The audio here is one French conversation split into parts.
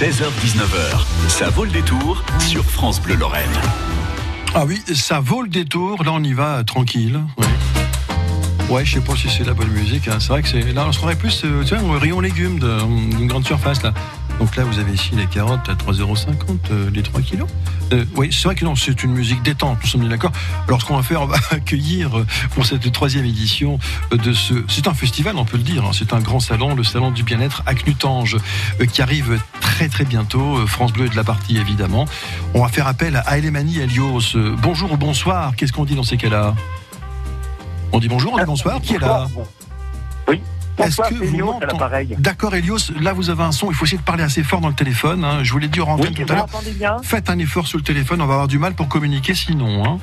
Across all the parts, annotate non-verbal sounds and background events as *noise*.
16h-19h, ça vaut le détour sur France Bleu Lorraine. Ah oui, ça vaut le détour. Là, on y va tranquille. Ouais. Ouais, je sais pas si c'est la bonne musique. hein. C'est vrai que c'est. Là, on se plus, euh, tu vois, au rayon légumes de- d'une grande surface là. Donc là, vous avez ici les carottes à 3,50€ euh, les 3 kilos. Euh, oui, c'est vrai que non, c'est une musique détente, nous sommes d'accord. Alors, ce qu'on va faire, on va *laughs* accueillir euh, pour cette troisième édition euh, de ce. C'est un festival, on peut le dire. hein. C'est un grand salon, le salon du bien-être à Knutange, euh, qui arrive très très bientôt. Euh, France Bleu est de la partie, évidemment. On va faire appel à Elemani Elios. Bonjour ou bonsoir, qu'est-ce qu'on dit dans ces cas-là On dit bonjour, on dit bonsoir, qui est là Oui. Est-ce que vous Elios m'entendez l'appareil. D'accord, Elios, là vous avez un son, il faut essayer de parler assez fort dans le téléphone. hein. Je vous l'ai dit en Oui, vous tout à l'heure. Faites un effort sur le téléphone, on va avoir du mal pour communiquer sinon. hein.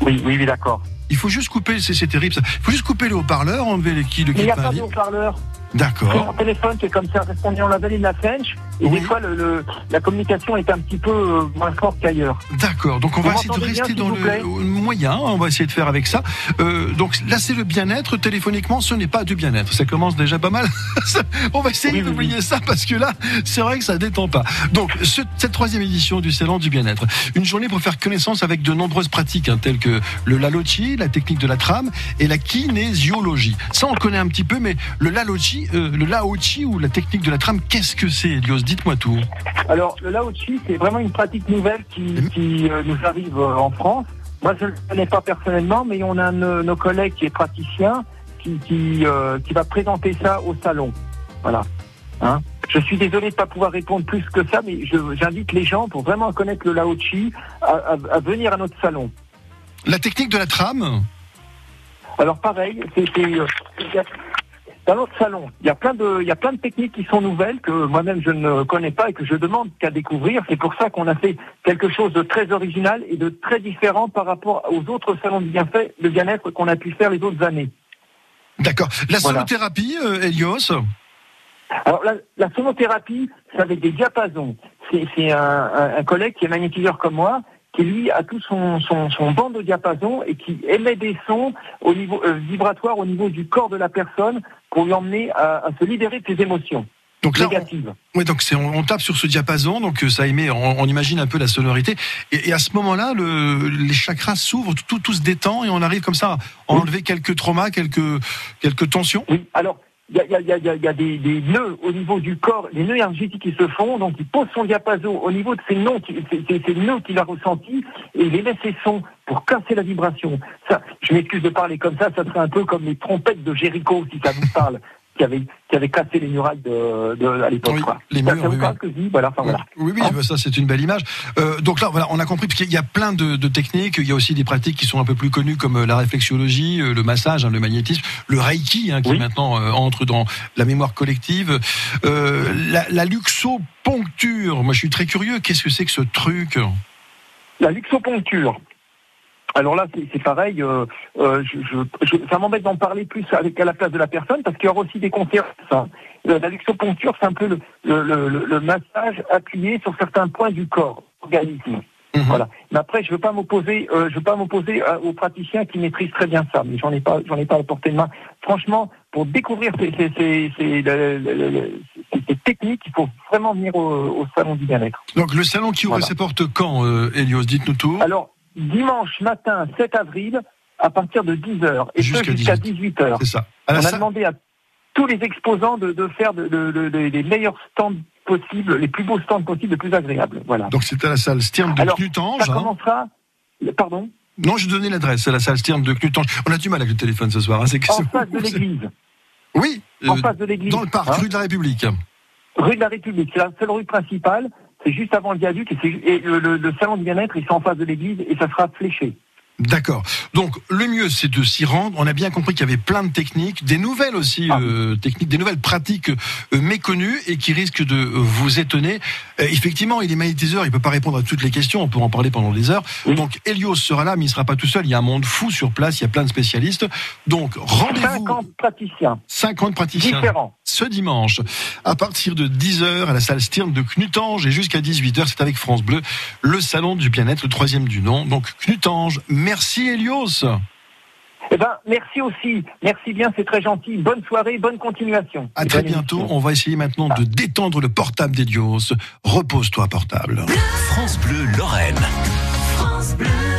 Oui, oui, oui, d'accord. Il faut juste couper, c'est terrible ça. Il faut juste couper les haut-parleurs, enlever qui, le Mais il n'y a pas de haut-parleur. D'accord. Téléphone, c'est comme ça, répondant la vallée de la Fench. Et Oui. des fois, le, le- la communication est un petit peu euh, moins forte qu'ailleurs. D'accord, donc on Vous va essayer de bien, rester dans le le moyen, on va essayer de faire avec ça. Euh, donc là c'est le bien-être, téléphoniquement ce n'est pas du bien-être, ça commence déjà pas mal. *laughs* on va essayer Oui, oui, d'oublier ça parce que là c'est vrai que ça détend pas. Donc ce- cette troisième édition du Salon du bien-être, une journée pour faire connaissance avec de nombreuses pratiques hein, telles que le lalochi, la technique de la trame et la kinésiologie. Ça on le connaît un petit peu, mais le lalochi, euh, le laochi ou la technique de la trame, qu'est-ce que c'est Elios? Dites-moi tout. Alors, le Laochi, c'est vraiment une pratique nouvelle qui, qui, euh, nous arrive euh, en France. Moi, je ne le connais pas personnellement, mais on a un de nos collègues qui est praticien qui, qui, euh, qui va présenter ça au salon. Voilà. Hein? Je suis désolé de ne pas pouvoir répondre plus que ça, mais j'invite les gens, pour vraiment connaître le Laochi, à, à- à venir à notre salon. La technique de la trame? Alors pareil, c'est dans notre salon, il y a plein de il y a plein de techniques qui sont nouvelles que moi-même je ne connais pas et que je demande qu'à découvrir. C'est pour ça qu'on a fait quelque chose de très original et de très différent par rapport aux autres salons de bienfait, de bien-être qu'on a pu faire les autres années. D'accord. La Voilà. sonothérapie, euh, Elios Alors la, la sonothérapie, c'est avec des diapasons. C'est un- un collègue qui est magnétiseur comme moi, qui lui a tout son, son, son banc de diapason et qui émet des sons au niveau euh, vibratoire au niveau du corps de la personne pour lui emmener à, à se libérer de ses émotions Donc là, on, négatives. ouais, donc c'est, on, on tape sur ce diapason, donc euh, ça émet, on, on imagine un peu la sonorité, et, et à ce moment-là, le, les chakras s'ouvrent, tout, tout se détend, et on arrive comme ça à Oui. enlever quelques traumas, quelques, quelques tensions. Oui, alors il y a, des, des nœuds au niveau du corps, les nœuds énergétiques qui se font, donc il pose son diapason au niveau de ces nœuds qu'il a ressentis et il émet ses sons pour casser la vibration. Ça, je m'excuse de parler comme ça, ça serait un peu comme les trompettes de Jéricho, si ça vous parle, qui avait, qui avait cassé les murailles de, de- à l'époque. Oui, les murs, ça oui, oui. ce que je dis Voilà, enfin voilà. Oui, oui, Hein bah, ça c'est une belle image. Euh, donc là, voilà, on a compris parce qu'il y a plein de, de techniques. Il y a aussi des pratiques qui sont un peu plus connues comme euh, la réflexiologie, euh, le massage, hein, le magnétisme, le reiki, hein, qui maintenant euh, entre dans la mémoire collective. Euh, la, la luxoponcture. Moi, je suis très curieux. Qu'est-ce que c'est que ce truc? La luxoponcture. Alors là, c'est pareil. euh, euh, je, je- je- ça m'embête d'en parler plus avec à la place de la personne parce qu'il y aura aussi des hein. Euh, La luxoponcture, c'est un peu le, le, le- le massage appuyé sur certains points du corps, organisme. Mhm. Voilà. Mais après, je veux pas m'opposer, euh, je veux pas m'opposer à- aux praticiens qui maîtrisent très bien ça. Mais j'en ai pas, j'en ai pas à la portée de main. Franchement, pour découvrir ces, ces, ces, ces- techniques, il faut vraiment venir au, au salon du bien-être. Donc le salon qui ouvre Voilà. ses portes quand, euh, Elios? Dites-nous tout. Alors, dimanche matin 7 avril, à partir de 10h, et Jusqu'à jusqu'à 18h. C'est ça. À On a demandé à tous les exposants de, de faire de, de- les meilleurs stands possibles, les plus beaux stands possibles, les plus agréables. Voilà. Donc c'est à la salle Stern de Alors, Knutange. Ça hein. commencera. Pardon Non, je donnais l'adresse. C'est la salle Stern de Knutange. On a du mal avec le téléphone ce soir. hein, c'est En face de l'église. Oui, En euh, face de l'église. dans le parc, hein, rue de la République. rue de la République. C'est la seule rue principale. C'est juste avant le viaduc et, le, le- le salon du bien-être, il est en face de l'église et ça sera fléché. D'accord. Donc le mieux c'est de s'y rendre. On a bien compris qu'il y avait plein de techniques, des nouvelles aussi Ah. euh, techniques, des nouvelles pratiques euh, méconnues et qui risquent de euh, vous étonner. Euh, effectivement, il est magnétiseur, il peut pas répondre à toutes les questions. On peut en parler pendant des heures. Oui. Donc Elios sera là, mais il sera pas tout seul. Il y a un monde fou sur place. Il y a plein de spécialistes. Donc rendez-vous 50 praticiens 50 praticiens différents ce dimanche. À partir de 10h à la salle Stirn de Knutange et jusqu'à 18h, c'est avec France Bleu, le salon du bien-être, le troisième du nom. Donc Knutange, merci Elios. Eh ben, merci aussi. Merci bien, c'est très gentil. Bonne soirée, bonne continuation. À très bientôt. On va essayer maintenant de détendre le portable d'Elios. Repose-toi, portable. France Bleu, Lorraine. France Bleu.